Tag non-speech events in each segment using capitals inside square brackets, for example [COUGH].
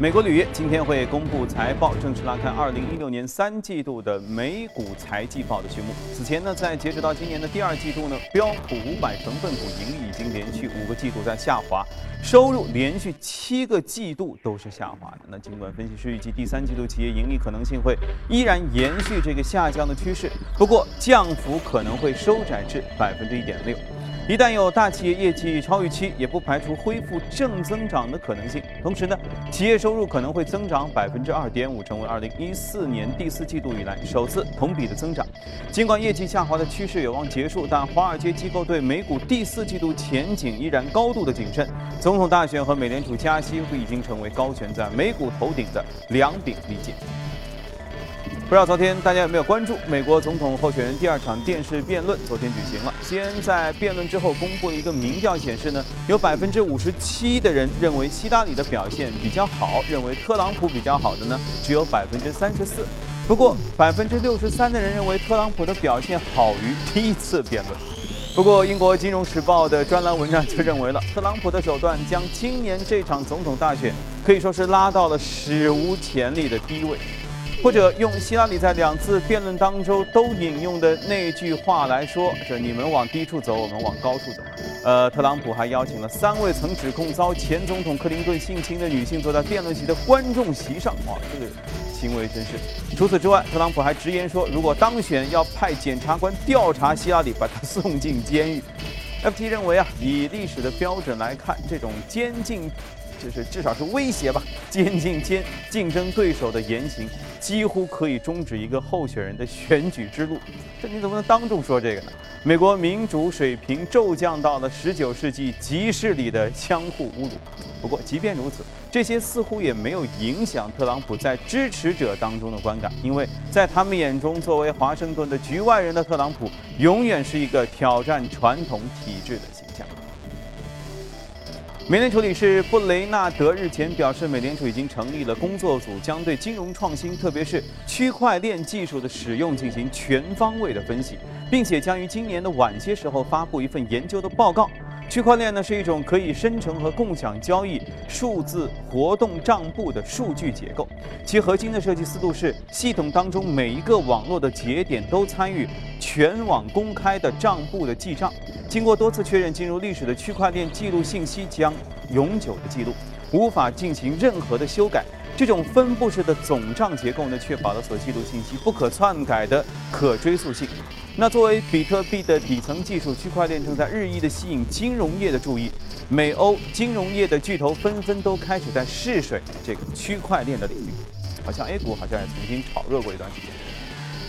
美国铝业今天会公布财报，正式拉开2016年三季度的美股财季报的序幕。此前呢，在截止到今年的第二季度呢，标普五百成分股盈利已经连续五个季度在下滑，收入连续七个季度都是下滑的。那尽管分析师预计第三季度企业盈利可能性会依然延续这个下降的趋势，不过降幅可能会收窄至百分之一点六。一旦有大企业业绩超预期，也不排除恢复正增长的可能性。同时呢，企业收入可能会增长百分之二点五，成为二零一四年第四季度以来首次同比的增长。尽管业绩下滑的趋势有望结束，但华尔街机构对美股第四季度前景依然高度的谨慎。总统大选和美联储加息已经成为高悬在美股头顶的两柄利剑。不知道昨天大家有没有关注美国总统候选人第二场电视辩论？昨天举行了。先在辩论之后公布了一个民调显示呢，有百分之五十七的人认为希拉里的表现比较好，认为特朗普比较好的呢只有百分之三十四。不过百分之六十三的人认为特朗普的表现好于第一次辩论。不过英国金融时报的专栏文章就认为了特朗普的手段将今年这场总统大选可以说是拉到了史无前例的低位。或者用希拉里在两次辩论当中都引用的那句话来说：“这你们往低处走，我们往高处走。”呃，特朗普还邀请了三位曾指控遭前总统克林顿性侵的女性坐在辩论席的观众席上。哇，这个行为真是。除此之外，特朗普还直言说，如果当选，要派检察官调查希拉里，把他送进监狱。FT 认为啊，以历史的标准来看，这种监禁。就是至少是威胁吧，监禁监竞争对手的言行，几乎可以终止一个候选人的选举之路。这你怎么能当众说这个呢？美国民主水平骤降到了十九世纪集市里的相互侮辱。不过，即便如此，这些似乎也没有影响特朗普在支持者当中的观感，因为在他们眼中，作为华盛顿的局外人的特朗普，永远是一个挑战传统体制的。美联储理事布雷纳德日前表示，美联储已经成立了工作组，将对金融创新，特别是区块链技术的使用进行全方位的分析，并且将于今年的晚些时候发布一份研究的报告。区块链呢是一种可以生成和共享交易数字活动账簿的数据结构，其核心的设计思路是系统当中每一个网络的节点都参与全网公开的账簿的记账。经过多次确认，进入历史的区块链记录信息将永久的记录，无法进行任何的修改。这种分布式的总账结构呢，确保了所记录信息不可篡改的可追溯性。那作为比特币的底层技术，区块链正在日益的吸引金融业的注意。美欧金融业的巨头纷纷都开始在试水这个区块链的领域，好像 A 股好像也曾经炒热过一段时间。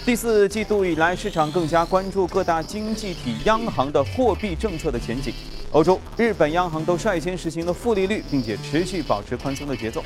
第四季度以来，市场更加关注各大经济体央行的货币政策的前景。欧洲、日本央行都率先实行了负利率，并且持续保持宽松的节奏。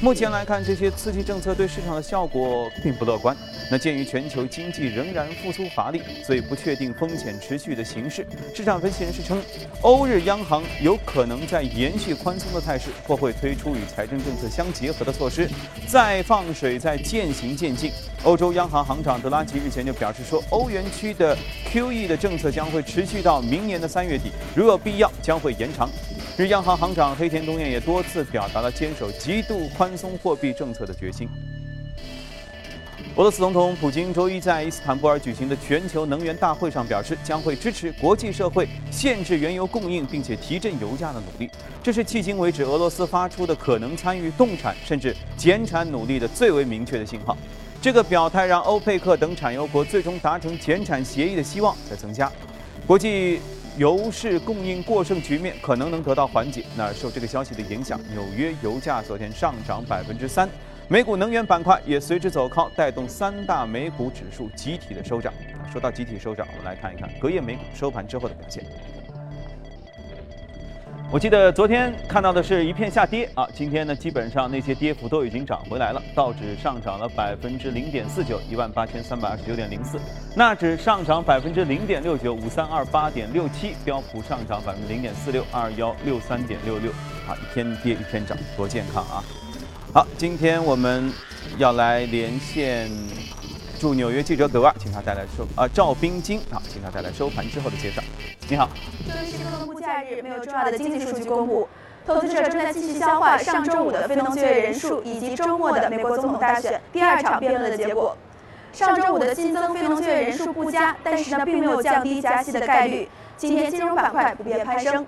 目前来看，这些刺激政策对市场的效果并不乐观。那鉴于全球经济仍然复苏乏力，所以不确定风险持续的形势。市场分析人士称，欧日央行有可能在延续宽松的态势，或会推出与财政政策相结合的措施，再放水再渐行渐近。欧洲央行行长德拉吉日前就表示说，欧元区的 QE 的政策将会持续到明年的三月底，如有必要将会延长。日央行行长黑田东彦也多次表达了坚守极度宽松货币政策的决心。俄罗斯总统普京周一在伊斯坦布尔举行的全球能源大会上表示，将会支持国际社会限制原油供应，并且提振油价的努力。这是迄今为止俄罗斯发出的可能参与冻产甚至减产努力的最为明确的信号。这个表态让欧佩克等产油国最终达成减产协议的希望在增加。国际。油市供应过剩局面可能能得到缓解。那受这个消息的影响，纽约油价昨天上涨百分之三，美股能源板块也随之走高，带动三大美股指数集体的收涨。说到集体收涨，我们来看一看隔夜美股收盘之后的表现。我记得昨天看到的是一片下跌啊，今天呢基本上那些跌幅都已经涨回来了。道指上涨了百分之零点四九，一万八千三百二十九点零四；纳指上涨百分之零点六九，五三二八点六七；标普上涨百分之零点四六，二幺六三点六六。啊，一天跌一天涨，多健康啊！好，今天我们要来连线驻纽约记者葛万，请他带来收啊赵冰晶啊，请他带来收盘之后的介绍。你好。周一是公布假日，没有重要的经济数据公布。投资者正在继续消化上周五的非农就业人数以及周末的美国总统大选第二场辩论的结果。上周五的新增非农就业人数不佳，但是呢，并没有降低加息的概率。今天金融板块普遍攀升，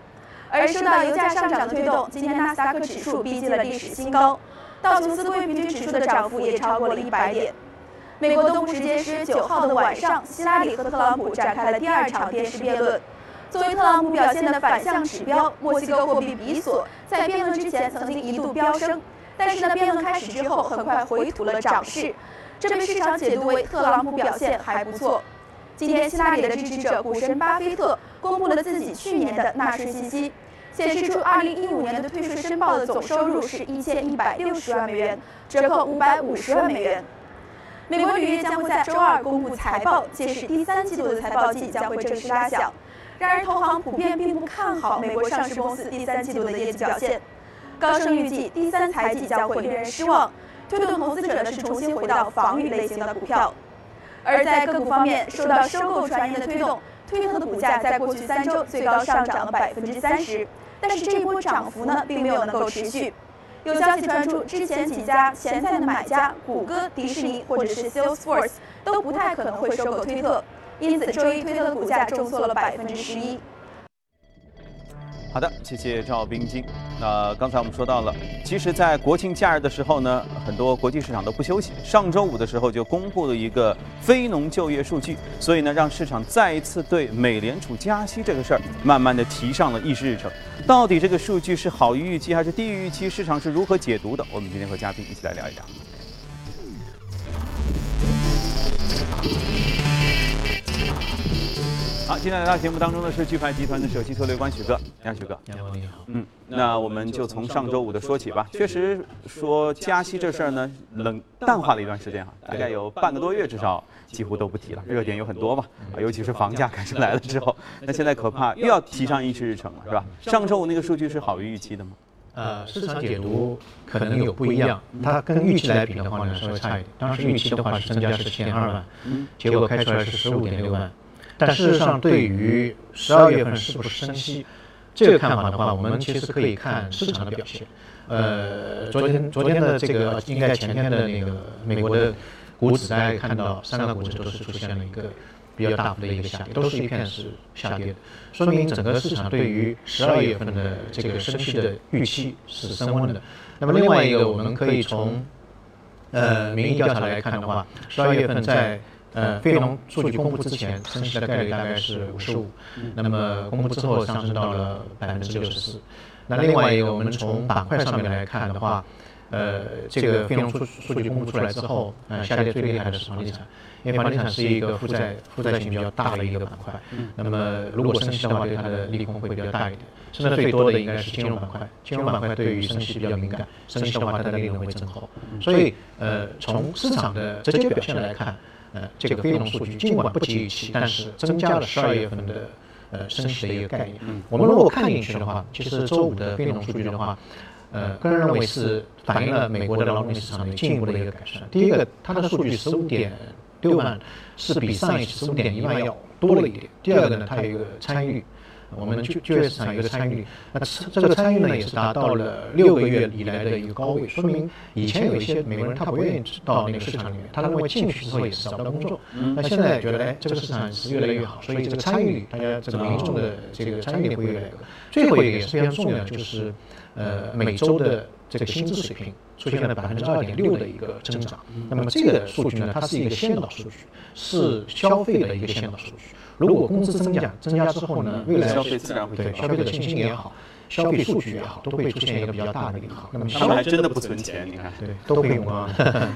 而受到油价上涨的推动，今天纳斯达克指数逼近了历史新高，道琼斯工业平均指数的涨幅也超过了一百点。美国东部时间十月九号的晚上，希拉里和特朗普展开了第二场电视辩论。作为特朗普表现的反向指标，墨西哥货币比索在辩论之前曾经一度飙升，但是呢，辩论开始之后很快回吐了涨势。这被市场解读为特朗普表现还不错。今天，希拉里的支持者股神巴菲特公布了自己去年的纳税信息，显示出2015年的退税申报的总收入是一千一百六十万美元，折扣五百五十万美元。美国铝业将会在周二公布财报，届时第三季度的财报季将会正式拉响。然而，投行普遍并不看好美国上市公司第三季度的业绩表现，高盛预计第三财季将会令人失望。推动投资者是重新回到防御类型的股票，而在个股方面，受到收购传言的推动，推特的股价在过去三周最高上涨了百分之三十，但是这一波涨幅呢，并没有能够持续。有消息传出，之前几家潜在的买家，谷歌、迪士尼或者是 Salesforce 都不太可能会收购推特，因此周一推特的股价重挫了百分之十一。好的，谢谢赵冰晶。那刚才我们说到了，其实，在国庆假日的时候呢，很多国际市场都不休息。上周五的时候就公布了一个非农就业数据，所以呢，让市场再一次对美联储加息这个事儿，慢慢的提上了议事日程。到底这个数据是好于预期还是低于预期？市场是如何解读的？我们今天和嘉宾一起来聊一聊。好，今天来到节目当中的是钜派集团的首席策略官许哥，你好，许哥。你好，你好。嗯，那我们就从上周五的说起吧。确实说加息这事儿呢，冷淡化了一段时间哈，大概有半个多月，至少几乎都不提了。热点有很多嘛，啊，尤其是房价开始来了之后，那现在可怕又要提上议事日程了，是吧？上周五那个数据是好于预期的吗？呃，市场解读可能有不一样，它跟预期来比的话呢，稍微差一点。当时预期的话是增加十七点二万，结果开出来是十五点六万。但事实上，对于十二月份是不是升息这个看法的话，我们其实可以看市场的表现。呃，昨天昨天的这个应该前天的那个美国的股指，大家看到三大股指都是出现了一个比较大幅的一个下跌，都是一片是下跌的，说明整个市场对于十二月份的这个升息的预期是升温的。那么另外一个，我们可以从呃民意调查来看的话，十二月份在呃，非农数据公布之前，升息的概率大概是五十五，那么公布之后上升到了百分之六十四。那另外一个，我们从板块上面来看的话，呃，这个非农数数据公布出来之后，呃，下跌最厉害的是房地产，因为房地产是一个负债负债性比较大的一个板块。那么如果升息的话，对它的利空会比较大一点。升的最多的应该是金融板块，金融板块对于升息比较敏感，升息的话它的利润会增厚。所以，呃，从市场的直接表现来看。呃，这个非农数据尽管不及预期，但是增加了十二月份的呃升息的一个概念。我们如果看进去的话，其实周五的非农数据的话，呃，个人认为是反映了美国的劳动力市场的进一步的一个改善。第一个，它的数据十五点六万是比上一期十五点一万要多了一点。第二个呢，它有一个参与。我们就就业市场有一个参与率，那这个参与呢也是达到了六个月以来的一个高位，说明以前有一些美国人他不愿意到那个市场里面，他认为进去之后也是找不到工作，那现在觉得哎这个市场是越来越好，所以这个参与率，大家这个民众的这个参与率会越来越高。最后一个也是非常重要的，就是呃每周的这个薪资水平出现了百分之二点六的一个增长，那么这个数据呢，它是一个先导数据，是消费的一个先导数据。如果工资增加增加之后呢，未来消费自然会对消费者信心也好，消费数据也好，都会出现一个比较大的利好。那么他们还真的不存钱，你看，对，都会用啊。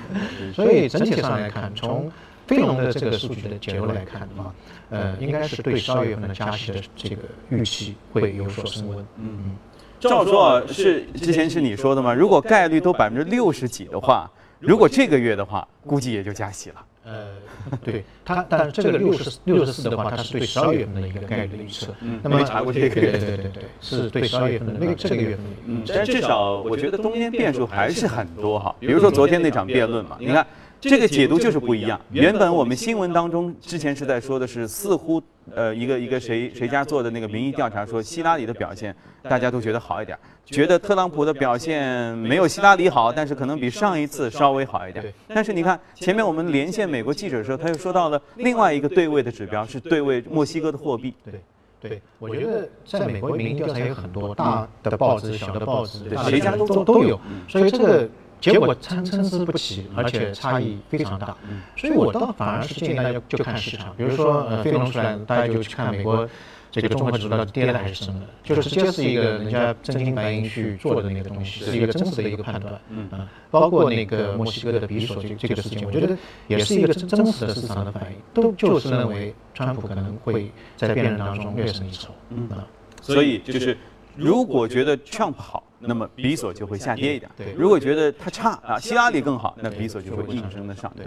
[LAUGHS] 所以整体上来看，从非农的这个数据的解读来看的话，呃，应该是对十二月份的加息的这个预期会有所升温。嗯嗯。照说，是之前是你说的吗？如果概率都百分之六十几的话，如果这个月的话，估计也就加息了。呃，[LAUGHS] 对它，但是这个六十六十四的话，它是对十二月份的一个概率的预测。嗯，那么查过这个？对对对对，是对十二月份的那个这个月份。嗯，但至少我觉得中间变数还是很多哈。比如说昨天那场辩论嘛，你看这个解读就是不一样。原本我们新闻当中之前是在说的是，似乎呃一个一个谁谁家做的那个民意调查说希拉里的表现大家都觉得好一点，觉得特朗普的表现没有希拉里好，但是可能比上一次稍微好一点。但是你看前面我们连线美国记者的时候，他又说到了另外一个对位的指标是对位墨西哥的货币。对。对，我觉得在美国民意调查有很多大的报纸、小的报纸，谁家都都有，所以这个结果参参差不齐，而且差异非常大。所以我倒反而是建议大家就看市场，比如说呃，非农出来，大家就去看美国。这个综合指数跌了还是升了？就直接是一个人家真金白银去做的那个东西，是一个真实的一个判断。嗯啊，包括那个墨西哥的比索这这个事情，我觉得也是一个真真实的市场的反应，都就是认为川普可能会在辩论当中略胜一筹。嗯啊，所以就是如果觉得 Trump 好，那么比索就会下跌一点；对，如果觉得它差啊，希拉里更好，那比索就会应声的上。对。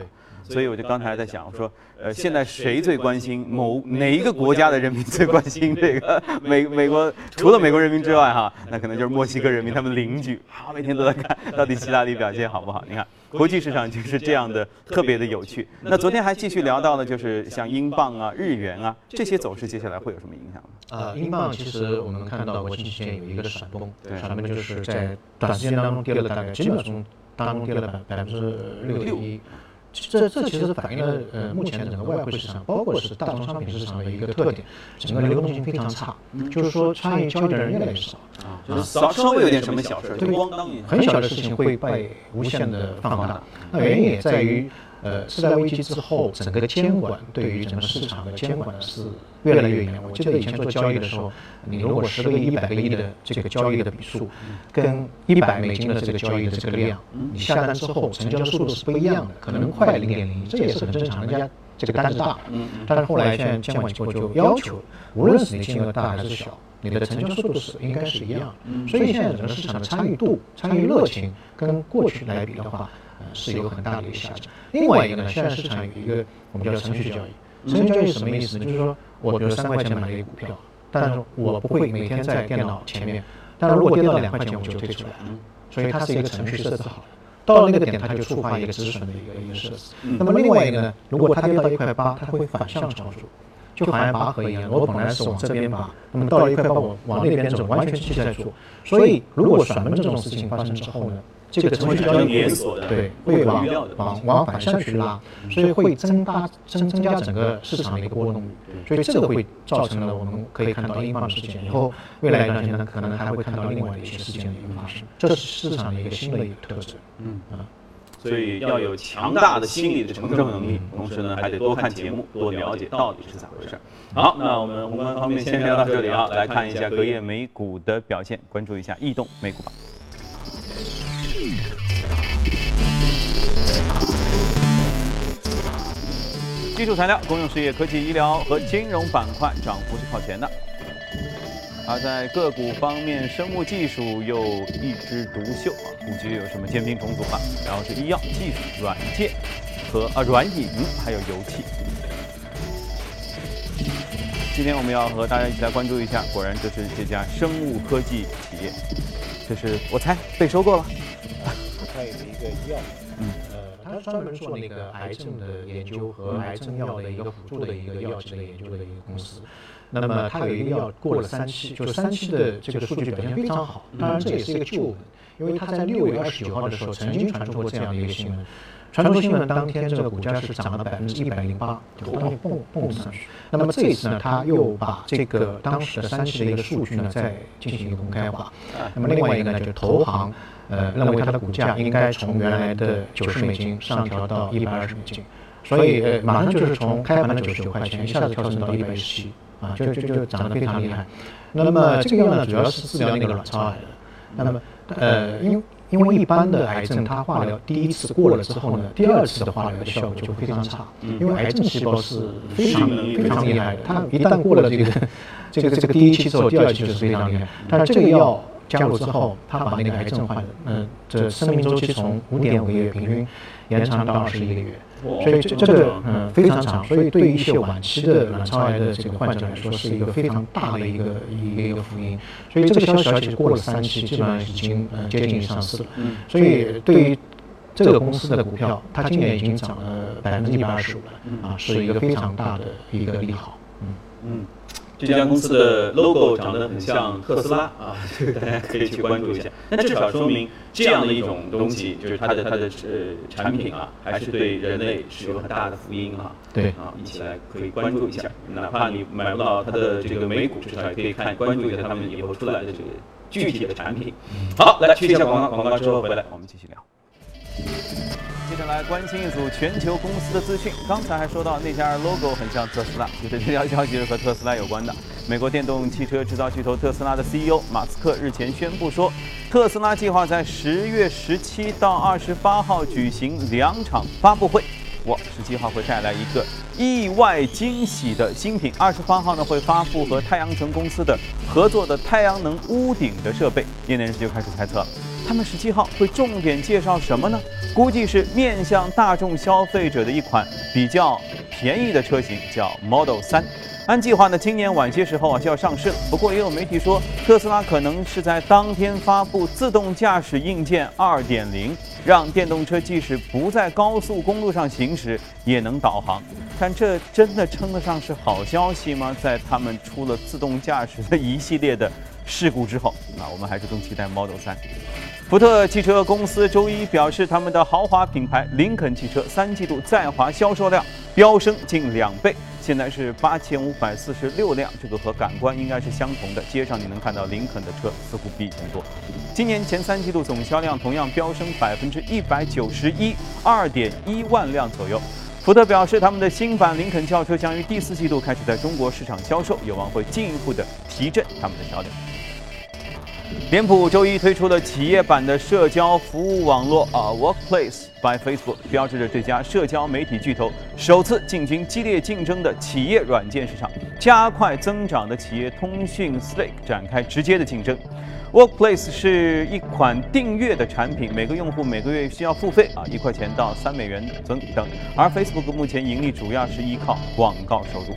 所以我就刚才在想，我说，呃，现在谁最关心某哪一个国家的人民最关心 [LAUGHS] 这个美美国？除了美国人民之外，哈，那可能就是墨西哥人民，他们邻居，啊，每天都在看到底希拉里表现好不好？你看，国际市场就是这样的，特别的有趣。那昨天还继续聊到了，就是像英镑啊、日元啊这些走势，接下来会有什么影响呢？呃，英镑其实我们看到国际期间有一个闪动，闪崩就是在短时间当中跌了大概几秒钟当中跌了百百分之六点一。这这其实反映了呃目前整个外汇市场，包括是大宗商品市场的一个特点，整个流动性非常差，就是说参与交易的人越来越少啊，就是稍稍微有点什么小事，就咣当一很小的事情会被无限的放大，那原因也在于。呃，次贷危机之后，整个的监管对于整个市场的监管是越来越严。我记得以前做交易的时候，你如果十个亿、一百个亿的这个交易的笔数，跟一百美金的这个交易的这个量，你下单之后成交速度是不一样的，可能快零点零一，这也是很正常，人家这个单子大。但是后来现在监管机构就要求，无论是你金额大还是小，你的成交速度是应该是一样。所以现在整个市场的参与度、参与热情跟过去来比的话。是有很大的一个下降。另外一个呢，现在市场有一个我们叫程序交易。程序交易什么意思呢？就是说，我比如三块钱买了一个股票，但是我不会每天在电脑前面。但是如果跌到两块钱，我就退出来了。所以它是一个程序设置好的。到了那个点，它就触发一个止损的一个一个设置。那么另外一个呢，如果它跌到一块八，它会反向操作，就好像拔河一样。我本来是往这边拔，那么到了一块八，我往那边走，完全是在做。所以如果甩门这种事情发生之后呢？这个程序交易连锁的，对，会往往往反向去拉，所以会增大增增加整个市场的一个波动率，所以这个会造成了我们可以看到英镑的事件，以后未来一段时间呢，可能还会看到另外的一些事件的一个发生，这是市场的一个新的一个特质。嗯啊，所以要有强大的心理的承受能力，同时呢，还得多看节目，多了解到底是咋回事。好，那我们宏观方面先聊到这里啊，来看一下隔夜美股的表现，关注一下异动美股榜。基础材料、公用事业、科技、医疗和金融板块涨幅是靠前的。而在个股方面，生物技术又一枝独秀啊，估计有什么尖兵重组了？然后是医药、技术、软件和啊软饮，还有油气。今天我们要和大家一起来关注一下，果然这是这家生物科技企业，这是我猜被收购了。它有一个医药，嗯，呃，它专门做那个癌症的研究和癌症药的一个辅助的一个药剂的研究的一个公司。那么它有一个药过了三期，就三期的这个数据表现非常好。当然这也是一个旧闻，因为它在六月二十九号的时候曾经传出过这样的一个新闻。传出新闻当天，这个股价是涨了百分之一百零八，就当天蹦蹦上去。那么这一次呢，他又把这个当时的三期的一个数据呢再进行一个公开化。那么另外一个呢，就是投行。呃，认为它的股价应该从原来的九十美金上调到一百二十美金，所以呃，马上就是从开盘的九十九块钱一下子跳升到一百一十七，啊，就就就涨得非常厉害。那么这个药呢，主要是治疗那个卵巢癌的。那么呃，因因为一般的癌症，它化疗第一次过了之后呢，第二次的化疗的效果就非常差，因为癌症细胞是非常非常厉害的，它一旦过了这个这个这个第一期之后，第二期就是非常厉害。但是这个药。加入之后，他把那个癌症患者，嗯，这生命周期从五点五个月平均延长到二十一个月，所以这这个嗯非常长，所以对于一些晚期的卵巢癌的这个患者来说，是一个非常大的一个一个一个福音。所以这个消息而且过了三期，基本上已经嗯接近上市了。所以对于这个公司的股票，它今年已经涨了百分之一百二十五了，啊，是一个非常大的一个利好。嗯嗯。这家公司的 logo 长得很像特斯拉 [LAUGHS] 啊，这个大家可以去关注一下。[LAUGHS] 那至少说明这样的一种东西，就是它的它的呃产品啊，还是对人类是有很大的福音啊。对啊，一起来可以关注一下。哪怕你买不到它的这个美股，至少也可以看关注一下他们以后出来的这个具体的产品。好，来去一下广告，广告之后回来我们继续聊。接着来关心一组全球公司的资讯。刚才还说到那家 logo 很像特斯拉，其实这条消息是和特斯拉有关的。美国电动汽车制造巨头特斯拉的 CEO 马斯克日前宣布说，特斯拉计划在十月十七到二十八号举行两场发布会。哇，十七号会带来一个意外惊喜的新品，二十八号呢会发布和太阳城公司的合作的太阳能屋顶的设备。业内人士就开始猜测了。他们十七号会重点介绍什么呢？估计是面向大众消费者的一款比较便宜的车型，叫 Model 三。按计划呢，今年晚些时候啊就要上市了。不过也有媒体说，特斯拉可能是在当天发布自动驾驶硬件2.0，让电动车即使不在高速公路上行驶也能导航。但这真的称得上是好消息吗？在他们出了自动驾驶的一系列的事故之后，那我们还是更期待 Model 三。福特汽车公司周一表示，他们的豪华品牌林肯汽车三季度在华销售量飙升近两倍，现在是八千五百四十六辆，这个和感官应该是相同的。街上你能看到林肯的车似乎比以前多。今年前三季度总销量同样飙升百分之一百九十一，二点一万辆左右。福特表示，他们的新版林肯轿车将于第四季度开始在中国市场销售，有望会进一步的提振他们的销量。脸谱周一推出了企业版的社交服务网络啊，Workplace by Facebook，标志着这家社交媒体巨头首次进军激烈竞争的企业软件市场，加快增长的企业通讯 Slack 展开直接的竞争。Workplace 是一款订阅的产品，每个用户每个月需要付费啊，一块钱到三美元等等。而 Facebook 目前盈利主要是依靠广告收入。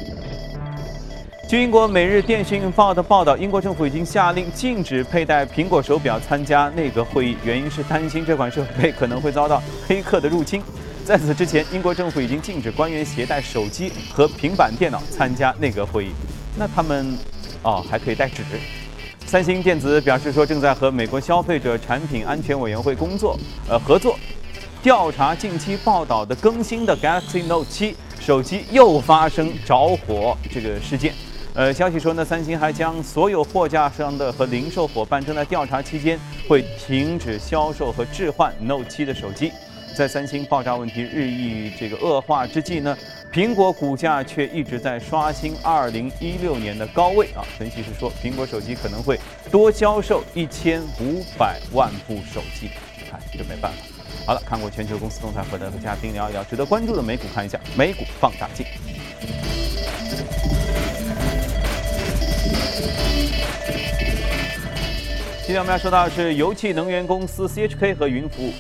据英国《每日电讯报》的报道，英国政府已经下令禁止佩戴苹果手表参加内阁会议，原因是担心这款设备可能会遭到黑客的入侵。在此之前，英国政府已经禁止官员携带手机和平板电脑参加内阁会议。那他们，哦，还可以带纸。三星电子表示说，正在和美国消费者产品安全委员会工作，呃，合作调查近期报道的更新的 Galaxy Note 7手机又发生着火这个事件。呃，消息说呢，三星还将所有货架上的和零售伙伴正在调查期间会停止销售和置换 Note 7的手机。在三星爆炸问题日益这个恶化之际呢，苹果股价却一直在刷新2016年的高位啊。分析师说，苹果手机可能会多销售1500万部手机。看，这没办法。好了，看过全球公司动态，回来和嘉宾聊一聊值得关注的美股，看一下美股放大镜。今天我们要说到的是油气能源公司 CHK 和云服务。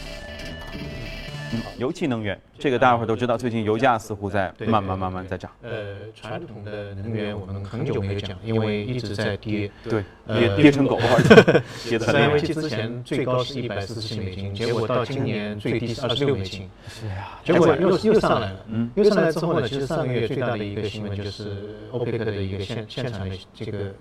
嗯，油气能源这个大家伙都知道，最近油价似乎在慢慢慢慢在涨。呃，传统的能源我们很久没有讲，因为一直在跌。对，跌跌成狗，跌的。三危机之前最高是一百四十七美金，结果到今年最低是二十六美金。是啊，结果又又上来了。嗯，又上来之后呢，其实上个月最大的一个新闻就是 OPEC 的一个现现场的这个。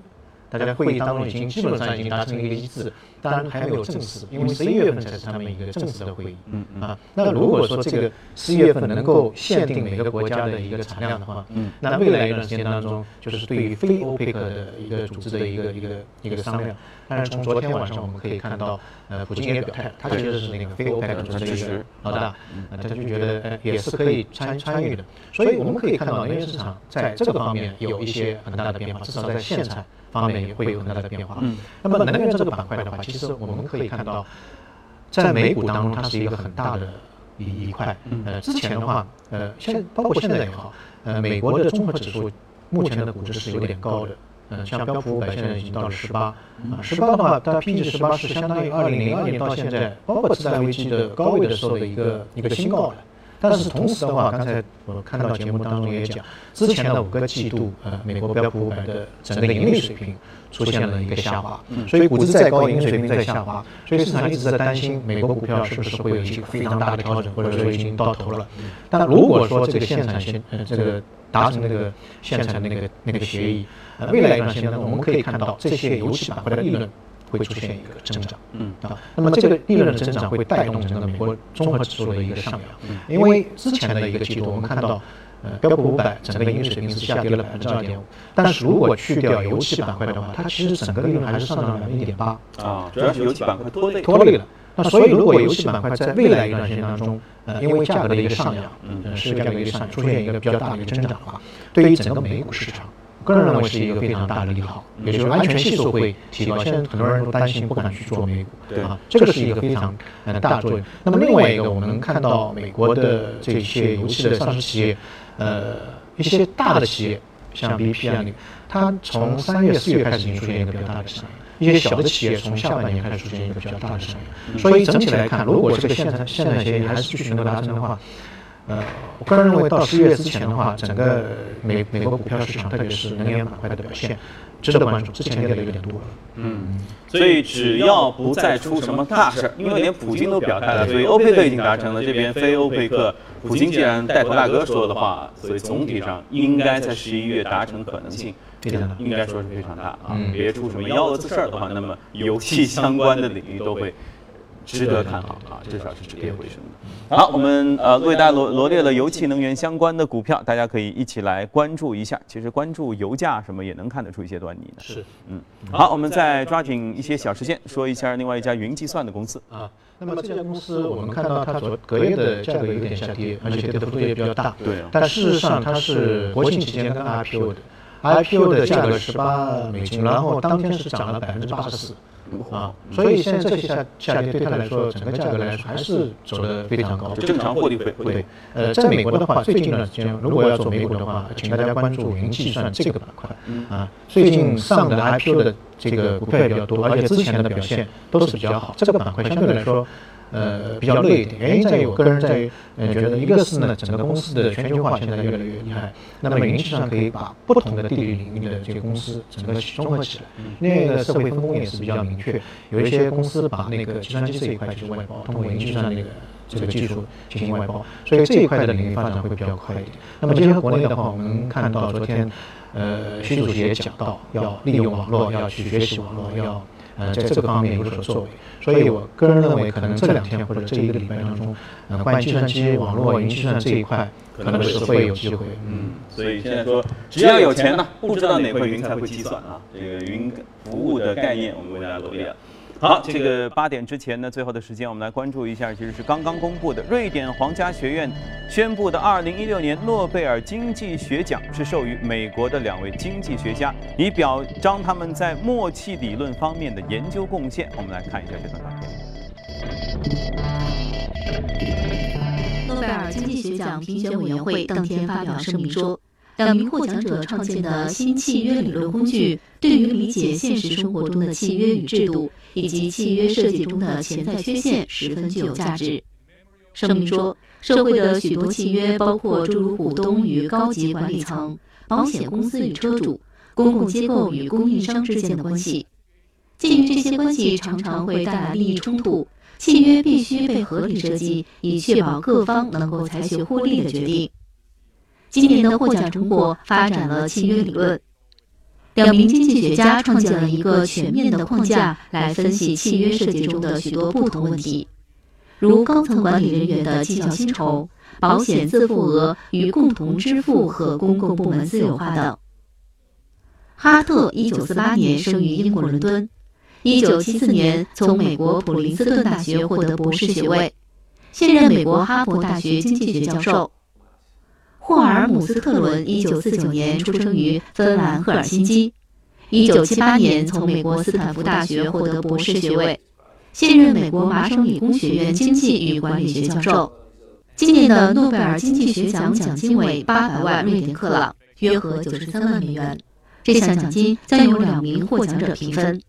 大家会议当中已经基本上已经达成一个一致，当然还没有正式，因为十一月份才是他们一个正式的会议。嗯嗯啊，那如果说这个十一月份能够限定每个国家的一个产量的话，嗯，那未来一段时间当中，就是对于非欧佩克的一个组织的一个一个一个商量。但是从昨天晚上我们可以看到，呃，普京也表态，他其实是那个非欧佩克组织的一个老大，啊，他就觉得也是可以参参与的。所以我们可以看到能源市场在这个方面有一些很大的变化，至少在现在。方面也会有很大的变化。嗯，那么能源这个板块的话，其实我们可以看到，在美股当中，它是一个很大的一一块。呃，之前的话，呃，现包括现在也好，呃，美国的综合指数目前的估值是有点高的。嗯，像标普五百现在已经到了十八，啊，十八的话，它 P 值十八是相当于二零零二年到现在，包括次贷危机的高位的时候的一个一个新高了。但是同时的话，刚才我看到节目当中也讲，之前的五个季度，呃，美国标普五百的整个盈利水平出现了一个下滑，所以估值再高，盈利水平在下滑，所以市场一直在担心美国股票是不是会有一个非常大的调整，或者说已经到头了。但如果说这个限产协，呃，这个达成那个限产的那个那个协议，呃，未来一段时间呢，我们可以看到这些油气板块的利润。会出现一个增长，嗯啊，那么这个利润的增长会带动整个美国综合指数的一个上扬，因为之前的一个季度我们看到，呃，标普五百整个盈利水平是下跌了百分之二点五，但是如果去掉油气板块的话，它其实整个利润还是上涨了百分之一点八，啊，主要是油气板块拖累拖累了。那所以如果油气板块在未来一段时间当中，呃，因为价格的一个上扬，嗯，是价格的一个上出现一个比较大的一个增长的话，对于整个美股市场。个人认为是一个非常大的利好，也就是安全系数会提高。现在很多人都担心不敢去做美股，对啊，这个是一个非常呃大作用。那么另外一个，我们看到美国的这些油气的上市企业，呃，一些大的企业，像 BP 啊，它从三月、四月开始已经出现一个比较大的上扬；一些小的企业从下半年开始出现一个比较大的上扬。所以整体来看，如果这个现在现在协议还是继续能够达成的话，呃，我个人认为到十一月之前的话，整个美美国股票市场，特别是能源板块的表现值得关注。之前跌的有点多了。嗯，所以只要不再出什么大事，因为连普京都表态了，所以欧佩克已经达成了。这边非欧佩克，普京既然带头大哥说的话，所以总体上应该在十一月达成可能性，应该说是非常大啊。别出什么幺蛾子事儿的话，那么油气相关的领域都会。值得看好啊，至少是止跌回升的。好，我们呃为大家罗罗列了油气能源相关的股票，大家可以一起来关注一下。其实关注油价什么也能看得出一些端倪的。是，嗯。好，我们再抓紧一些小时间说一下另外一家云计算的公司啊。那么这家公司我们看到它昨隔夜的价格有点下跌，而且跌的幅度也比较大。对。但事实上它是国庆期间跟 IPO 的，IPO 的价格十八美金，然后当天是涨了百分之八十四。啊，所以现在这些下下跌对他来说，整个价格来说还是走的非常高，正常获利会会。呃，在美国的话，最近一段时间如果要做美股的话，请大家关注云计算这个板块。啊，最近上的 IPO 的这个股票也比较多，而且之前的表现都是比较好，这个板块相对来说。呃，比较累一点，原因在于我个人在于，呃，觉得一个是呢，整个公司的全球化现在越来越厉害，那么云计算可以把不同的地理领域的这个公司整个综合起来，另外一个社会分工也是比较明确，有一些公司把那个计算机这一块就是外包，通过云计算那个这个技术进行外包，所以这一块的领域发展会比较快一点。那么结合国内的话，我们看到昨天，呃，习主席也讲到要利用网络，要去学习网络，要。呃，在这个方面有所作为，所以我个人认为，可能这两天或者这一个礼拜当中，呃，关于计算机、网络、云计算这一块，可能是会有机会。嗯，所以现在说，只要有钱呢，不知道哪块云才会计算啊。这个云服务的概念，我们为大家罗列了。好，这个八点之前呢，最后的时间，我们来关注一下，其实是刚刚公布的，瑞典皇家学院宣布的二零一六年诺贝尔经济学奖是授予美国的两位经济学家，以表彰他们在默契理论方面的研究贡献。我们来看一下这段照片。诺贝尔经济学奖评选委员会当天发表声明说。两名获奖者创建的新契约理论工具，对于理解现实生活中的契约与制度，以及契约设计中的潜在缺陷，十分具有价值。声明说，社会的许多契约，包括诸如股东与高级管理层、保险公司与车主、公共机构与供应商之间的关系，鉴于这些关系常常会带来利益冲突。契约必须被合理设计，以确保各方能够采取互利的决定。今年的获奖成果发展了契约理论，两名经济学家创建了一个全面的框架来分析契约设计中的许多不同问题，如高层管理人员的绩效薪酬、保险自付额与共同支付和公共部门私有化等。哈特一九四八年生于英国伦敦，一九七四年从美国普林斯顿大学获得博士学位，现任美国哈佛大学经济学教授。霍尔姆斯特伦1949年出生于芬兰赫尔辛基，1978年从美国斯坦福大学获得博士学位，现任美国麻省理工学院经济与管理学教授。今年的诺贝尔经济学奖奖金为800万瑞典克朗，约合93万美元。这项奖金将由两名获奖者平分。